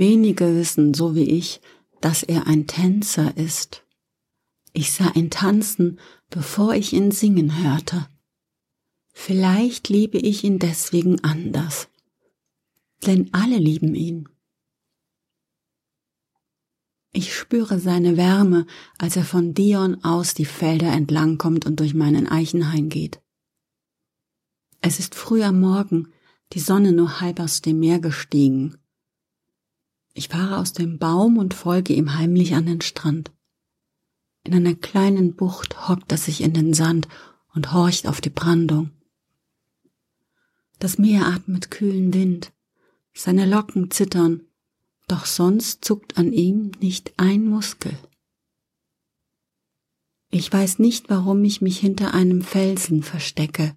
Wenige wissen, so wie ich, dass er ein Tänzer ist. Ich sah ihn tanzen, bevor ich ihn singen hörte. Vielleicht liebe ich ihn deswegen anders. Denn alle lieben ihn. Ich spüre seine Wärme, als er von Dion aus die Felder entlangkommt und durch meinen Eichenhain geht. Es ist früh am Morgen, die Sonne nur halb aus dem Meer gestiegen. Ich fahre aus dem Baum und folge ihm heimlich an den Strand. In einer kleinen Bucht hockt er sich in den Sand und horcht auf die Brandung. Das Meer atmet kühlen Wind, seine Locken zittern, doch sonst zuckt an ihm nicht ein Muskel. Ich weiß nicht, warum ich mich hinter einem Felsen verstecke,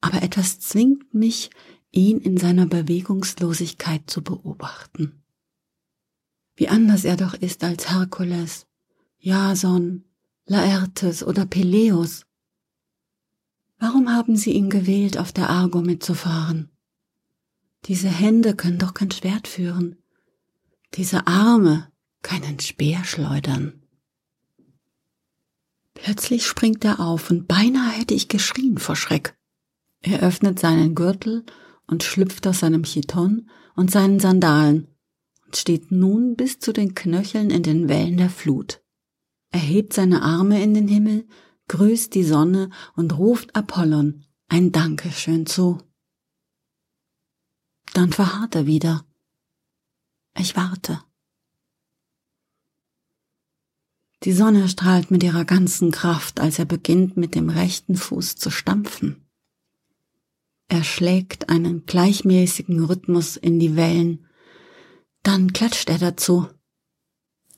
aber etwas zwingt mich, ihn in seiner Bewegungslosigkeit zu beobachten. Wie anders er doch ist als Herkules, Jason, Laertes oder Peleus. Warum haben sie ihn gewählt, auf der Argo mitzufahren? Diese Hände können doch kein Schwert führen, diese Arme keinen Speer schleudern. Plötzlich springt er auf und beinahe hätte ich geschrien vor Schreck. Er öffnet seinen Gürtel und schlüpft aus seinem Chiton und seinen Sandalen steht nun bis zu den Knöcheln in den Wellen der Flut. Er hebt seine Arme in den Himmel, grüßt die Sonne und ruft Apollon ein Dankeschön zu. Dann verharrt er wieder. Ich warte. Die Sonne strahlt mit ihrer ganzen Kraft, als er beginnt, mit dem rechten Fuß zu stampfen. Er schlägt einen gleichmäßigen Rhythmus in die Wellen, dann klatscht er dazu.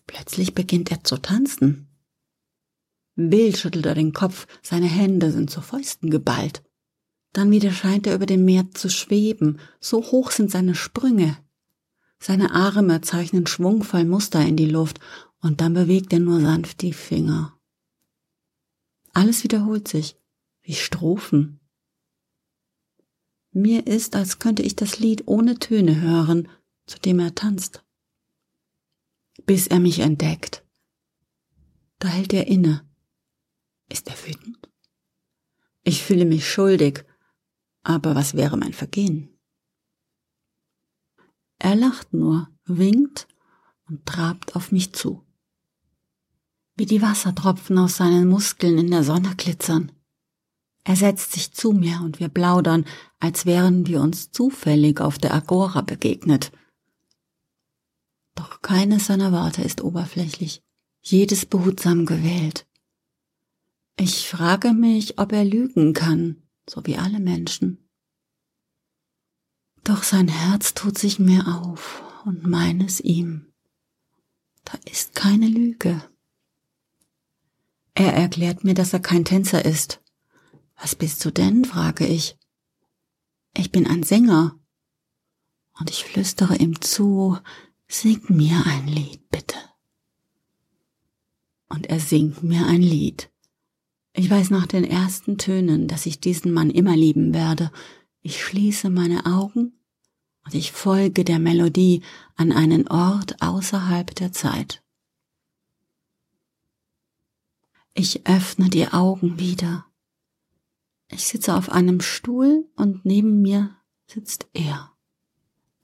Plötzlich beginnt er zu tanzen. Wild schüttelt er den Kopf, seine Hände sind zu Fäusten geballt. Dann wieder scheint er über dem Meer zu schweben, so hoch sind seine Sprünge. Seine Arme zeichnen schwungvoll Muster in die Luft, und dann bewegt er nur sanft die Finger. Alles wiederholt sich, wie Strophen. Mir ist, als könnte ich das Lied ohne Töne hören, zu dem er tanzt. Bis er mich entdeckt. Da hält er inne. Ist er wütend? Ich fühle mich schuldig, aber was wäre mein Vergehen? Er lacht nur, winkt und trabt auf mich zu. Wie die Wassertropfen aus seinen Muskeln in der Sonne glitzern. Er setzt sich zu mir und wir plaudern, als wären wir uns zufällig auf der Agora begegnet. Doch keines seiner Worte ist oberflächlich, jedes behutsam gewählt. Ich frage mich, ob er lügen kann, so wie alle Menschen. Doch sein Herz tut sich mir auf und meines ihm. Da ist keine Lüge. Er erklärt mir, dass er kein Tänzer ist. Was bist du denn? frage ich. Ich bin ein Sänger. Und ich flüstere ihm zu, sing mir ein Lied, bitte. Und er singt mir ein Lied. Ich weiß nach den ersten Tönen, dass ich diesen Mann immer lieben werde. Ich schließe meine Augen und ich folge der Melodie an einen Ort außerhalb der Zeit. Ich öffne die Augen wieder. Ich sitze auf einem Stuhl und neben mir sitzt er.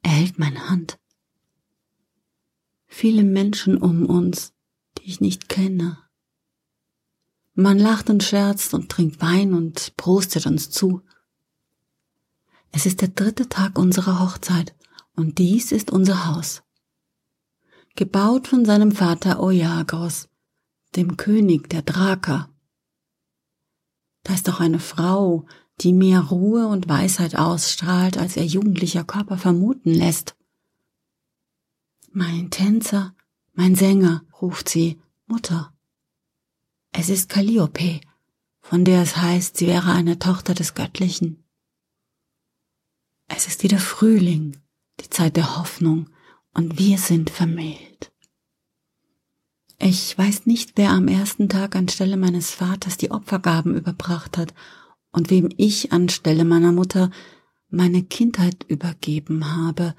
Er hält meine Hand. Viele Menschen um uns, die ich nicht kenne. Man lacht und scherzt und trinkt Wein und prostet uns zu. Es ist der dritte Tag unserer Hochzeit und dies ist unser Haus. Gebaut von seinem Vater Oiagos, dem König der Draker. Da ist doch eine Frau, die mehr Ruhe und Weisheit ausstrahlt, als ihr jugendlicher Körper vermuten lässt. Mein Tänzer, mein Sänger, ruft sie, Mutter. Es ist Calliope, von der es heißt, sie wäre eine Tochter des Göttlichen. Es ist wieder Frühling, die Zeit der Hoffnung, und wir sind vermählt. Ich weiß nicht, wer am ersten Tag anstelle meines Vaters die Opfergaben überbracht hat und wem ich anstelle meiner Mutter meine Kindheit übergeben habe.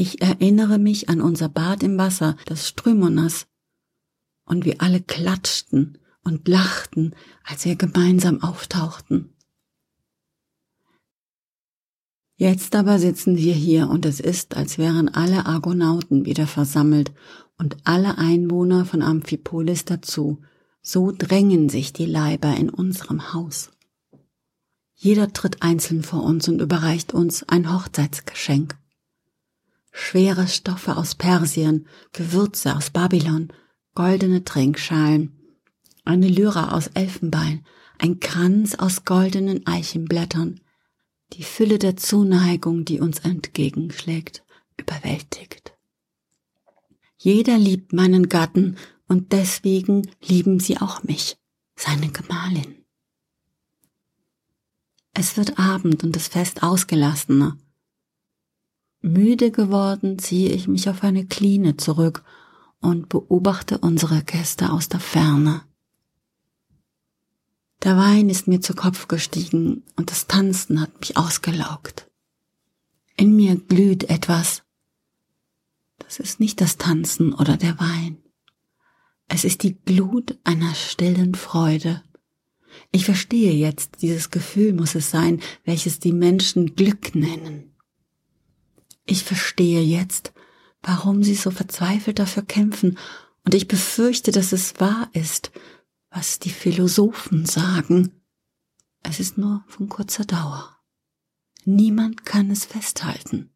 Ich erinnere mich an unser Bad im Wasser, das Strömonas, und wir alle klatschten und lachten, als wir gemeinsam auftauchten. Jetzt aber sitzen wir hier und es ist, als wären alle Argonauten wieder versammelt und alle Einwohner von Amphipolis dazu. So drängen sich die Leiber in unserem Haus. Jeder tritt einzeln vor uns und überreicht uns ein Hochzeitsgeschenk. Schwere Stoffe aus Persien, Gewürze aus Babylon, goldene Trinkschalen, eine Lyra aus Elfenbein, ein Kranz aus goldenen Eichenblättern, die Fülle der Zuneigung, die uns entgegenschlägt, überwältigt. Jeder liebt meinen Gatten und deswegen lieben sie auch mich, seine Gemahlin. Es wird Abend und das Fest ausgelassener. Müde geworden ziehe ich mich auf eine Kline zurück und beobachte unsere Gäste aus der Ferne. Der Wein ist mir zu Kopf gestiegen und das Tanzen hat mich ausgelaugt. In mir glüht etwas. Das ist nicht das Tanzen oder der Wein. Es ist die Glut einer stillen Freude. Ich verstehe jetzt, dieses Gefühl muss es sein, welches die Menschen Glück nennen. Ich verstehe jetzt, warum sie so verzweifelt dafür kämpfen, und ich befürchte, dass es wahr ist, was die Philosophen sagen. Es ist nur von kurzer Dauer. Niemand kann es festhalten.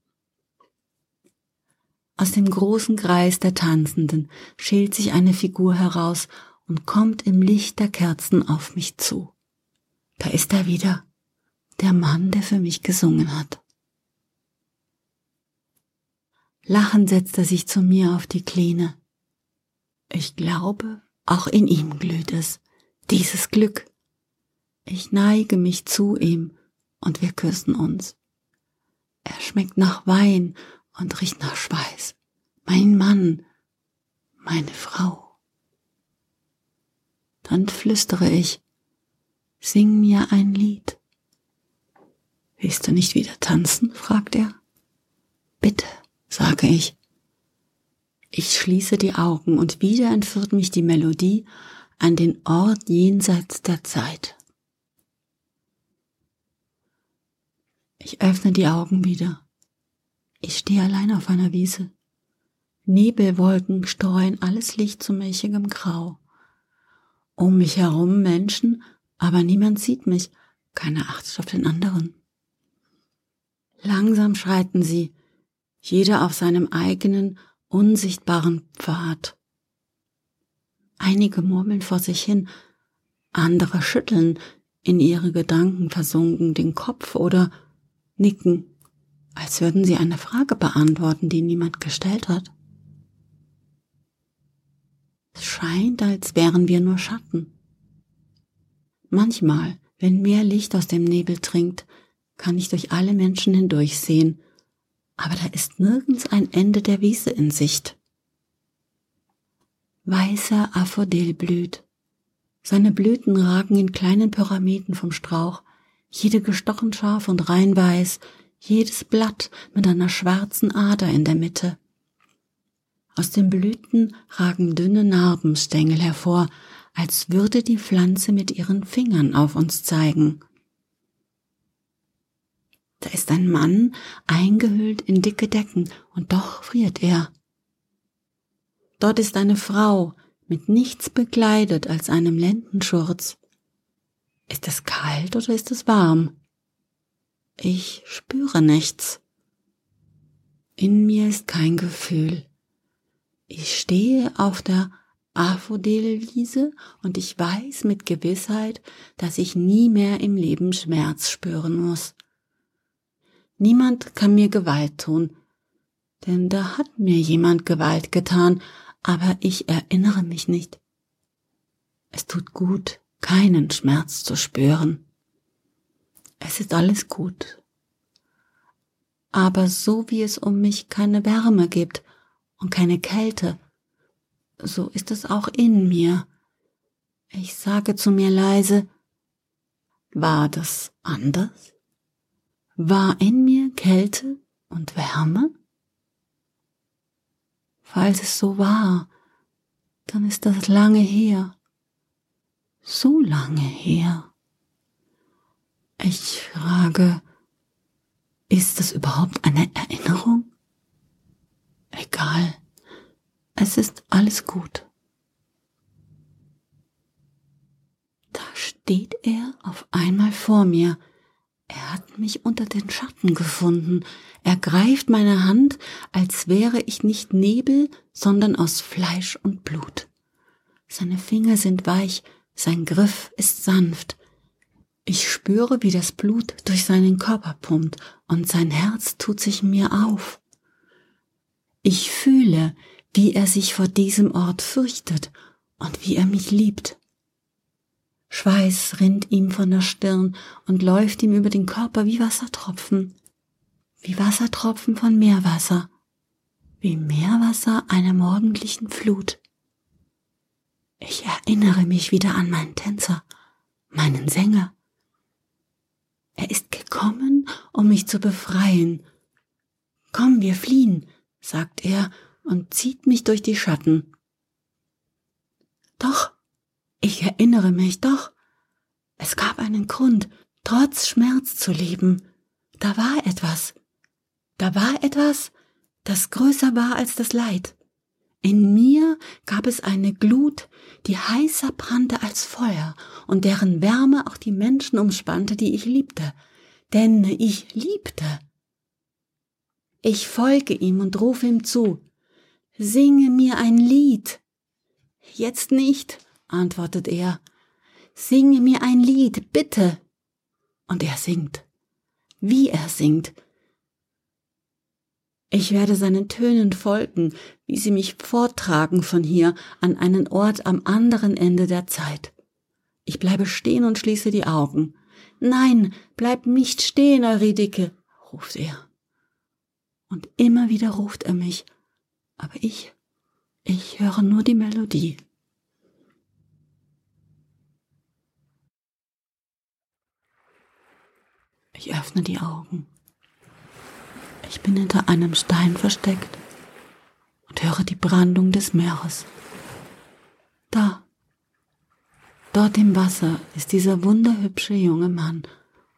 Aus dem großen Kreis der Tanzenden schält sich eine Figur heraus und kommt im Licht der Kerzen auf mich zu. Da ist er wieder, der Mann, der für mich gesungen hat. Lachend setzt er sich zu mir auf die Kline. Ich glaube, auch in ihm glüht es, dieses Glück. Ich neige mich zu ihm und wir küssen uns. Er schmeckt nach Wein und riecht nach Schweiß. Mein Mann, meine Frau. Dann flüstere ich, sing mir ein Lied. Willst du nicht wieder tanzen? fragt er. Sage ich. Ich schließe die Augen und wieder entführt mich die Melodie an den Ort jenseits der Zeit. Ich öffne die Augen wieder. Ich stehe allein auf einer Wiese. Nebelwolken streuen alles Licht zu milchigem Grau. Um mich herum Menschen, aber niemand sieht mich, keine Acht auf den anderen. Langsam schreiten sie, jeder auf seinem eigenen unsichtbaren Pfad. Einige murmeln vor sich hin, andere schütteln in ihre Gedanken versunken den Kopf oder nicken, als würden sie eine Frage beantworten, die niemand gestellt hat. Es scheint, als wären wir nur Schatten. Manchmal, wenn mehr Licht aus dem Nebel dringt, kann ich durch alle Menschen hindurchsehen aber da ist nirgends ein Ende der Wiese in Sicht. Weißer Aphrodel blüht. Seine Blüten ragen in kleinen Pyramiden vom Strauch, jede gestochen scharf und rein weiß, jedes Blatt mit einer schwarzen Ader in der Mitte. Aus den Blüten ragen dünne Narbenstängel hervor, als würde die Pflanze mit ihren Fingern auf uns zeigen. Da ist ein Mann eingehüllt in dicke Decken, und doch friert er. Dort ist eine Frau mit nichts bekleidet als einem Lendenschurz. Ist es kalt oder ist es warm? Ich spüre nichts. In mir ist kein Gefühl. Ich stehe auf der Aphodelwiese und ich weiß mit Gewissheit, dass ich nie mehr im Leben Schmerz spüren muss. Niemand kann mir Gewalt tun, denn da hat mir jemand Gewalt getan, aber ich erinnere mich nicht. Es tut gut, keinen Schmerz zu spüren. Es ist alles gut. Aber so wie es um mich keine Wärme gibt und keine Kälte, so ist es auch in mir. Ich sage zu mir leise, war das anders? War in mir Kälte und Wärme? Falls es so war, dann ist das lange her. So lange her. Ich frage, ist das überhaupt eine Erinnerung? Egal, es ist alles gut. Da steht er auf einmal vor mir, er hat mich unter den Schatten gefunden. Er greift meine Hand, als wäre ich nicht Nebel, sondern aus Fleisch und Blut. Seine Finger sind weich, sein Griff ist sanft. Ich spüre, wie das Blut durch seinen Körper pumpt und sein Herz tut sich mir auf. Ich fühle, wie er sich vor diesem Ort fürchtet und wie er mich liebt. Schweiß rinnt ihm von der Stirn und läuft ihm über den Körper wie Wassertropfen, wie Wassertropfen von Meerwasser, wie Meerwasser einer morgendlichen Flut. Ich erinnere mich wieder an meinen Tänzer, meinen Sänger. Er ist gekommen, um mich zu befreien. Komm, wir fliehen, sagt er und zieht mich durch die Schatten. Doch, ich erinnere mich doch. Es gab einen Grund, trotz Schmerz zu leben. Da war etwas. Da war etwas, das größer war als das Leid. In mir gab es eine Glut, die heißer brannte als Feuer und deren Wärme auch die Menschen umspannte, die ich liebte. Denn ich liebte. Ich folge ihm und rufe ihm zu. Singe mir ein Lied. Jetzt nicht, antwortet er, singe mir ein Lied, bitte. Und er singt. Wie er singt. Ich werde seinen Tönen folgen, wie sie mich forttragen von hier an einen Ort am anderen Ende der Zeit. Ich bleibe stehen und schließe die Augen. Nein, bleib nicht stehen, Euridike, ruft er. Und immer wieder ruft er mich, aber ich, ich höre nur die Melodie. Ich öffne die Augen. Ich bin hinter einem Stein versteckt und höre die Brandung des Meeres. Da, dort im Wasser ist dieser wunderhübsche junge Mann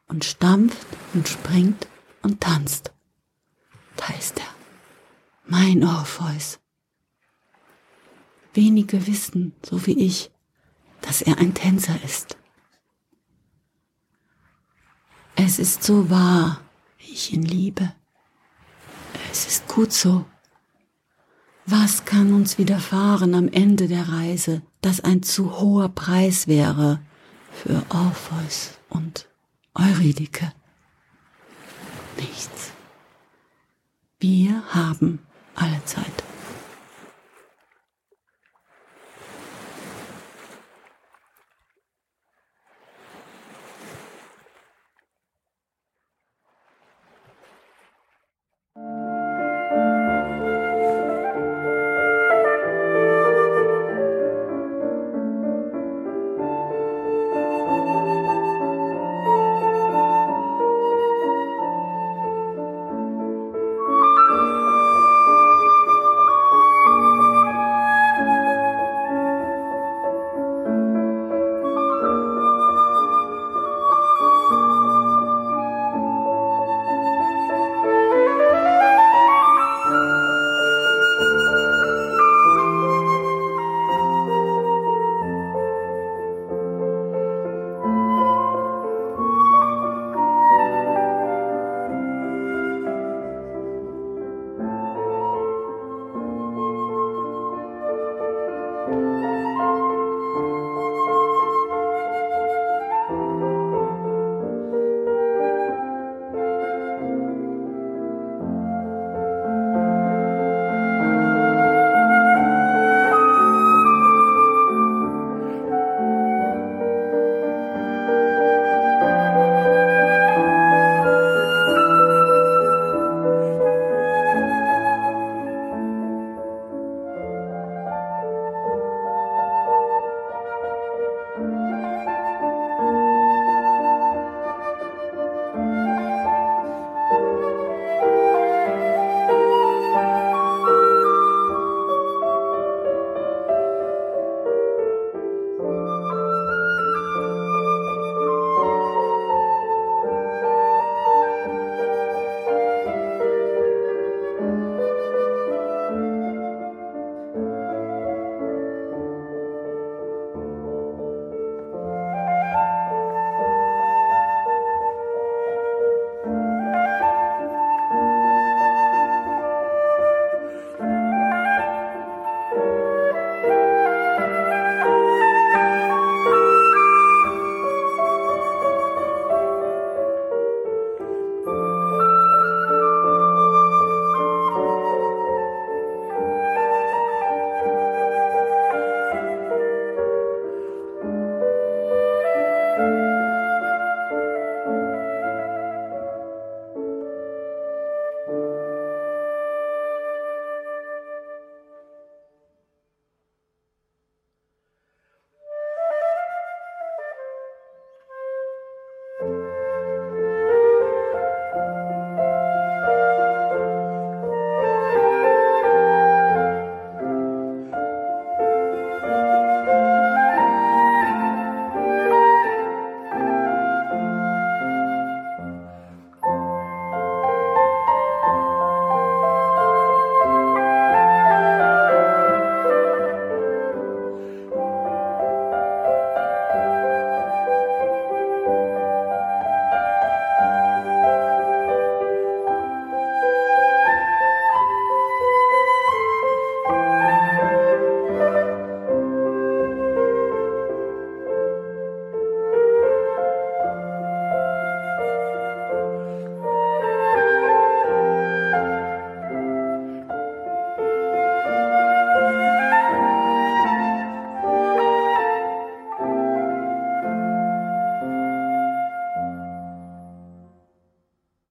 und stampft und springt und tanzt. Da ist er, mein Orpheus. Wenige wissen, so wie ich, dass er ein Tänzer ist. Es ist so wahr, wie ich ihn liebe. Es ist gut so. Was kann uns widerfahren am Ende der Reise, das ein zu hoher Preis wäre für Orpheus und Eurydike? Nichts. Wir haben alle Zeit.